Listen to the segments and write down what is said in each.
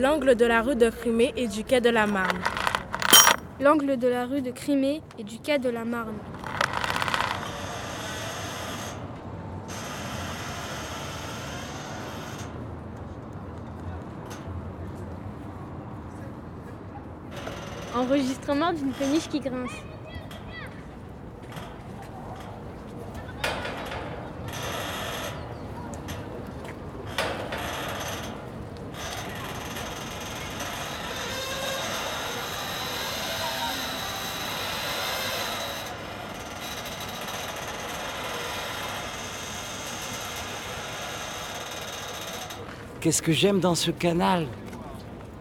L'angle de la rue de Crimée et du quai de la Marne. L'angle de la rue de Crimée et du quai de la Marne. Enregistrement d'une péniche qui grince. Qu'est-ce que j'aime dans ce canal?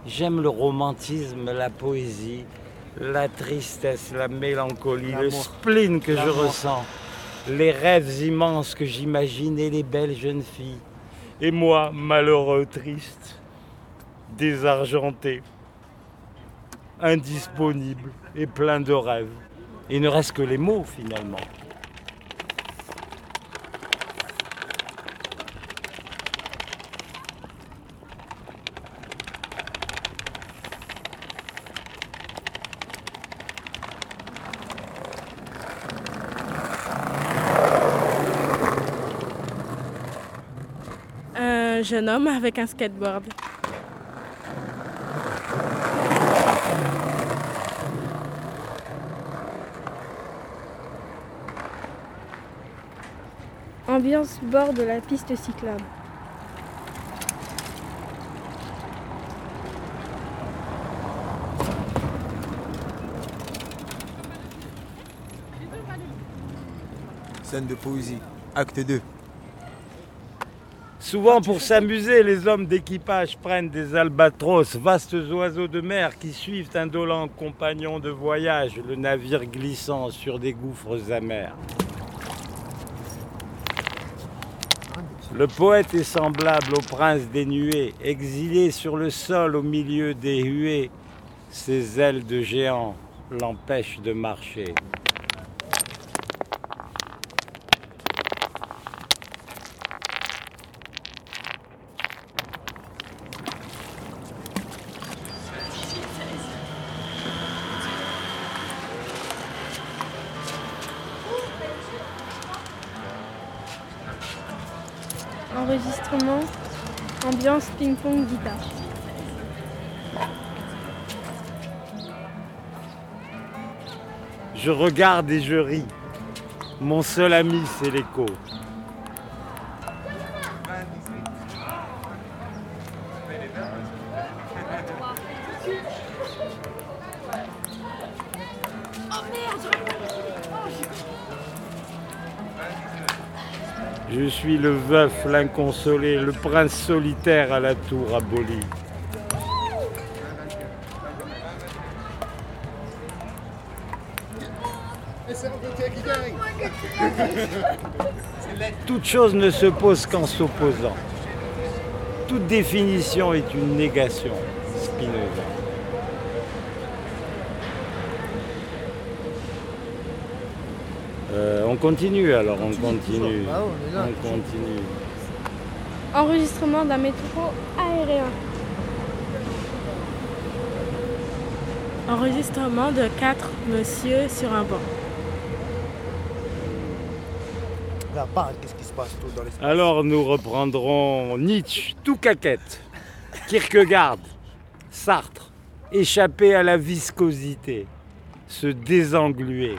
J'aime le romantisme, la poésie, la tristesse, la mélancolie, le spleen que je ressens, les rêves immenses que j'imagine et les belles jeunes filles. Et moi, malheureux, triste, désargenté, indisponible et plein de rêves. Il ne reste que les mots finalement. Un jeune homme avec un skateboard. Ambiance bord de la piste cyclable. Scène de poésie. Acte 2. Souvent pour s'amuser, les hommes d'équipage prennent des albatros, vastes oiseaux de mer qui suivent indolents compagnons de voyage, le navire glissant sur des gouffres amers. Le poète est semblable au prince des nuées, exilé sur le sol au milieu des huées. Ses ailes de géant l'empêchent de marcher. Enregistrement. Ambiance ping-pong guitare. Je regarde et je ris. Mon seul ami, c'est l'écho. Je suis le veuf, l'inconsolé, le prince solitaire à la tour abolie. Toute chose ne se pose qu'en s'opposant. Toute définition est une négation. Spinoza. On continue alors, on continue. On continue. Enregistrement d'un métro aérien. Enregistrement de quatre monsieur sur un banc. Là-bas, qu'est-ce qui se passe tout dans l'espace? Alors nous reprendrons Nietzsche, tout caquette, Kierkegaard, Sartre, échapper à la viscosité, se désengluer,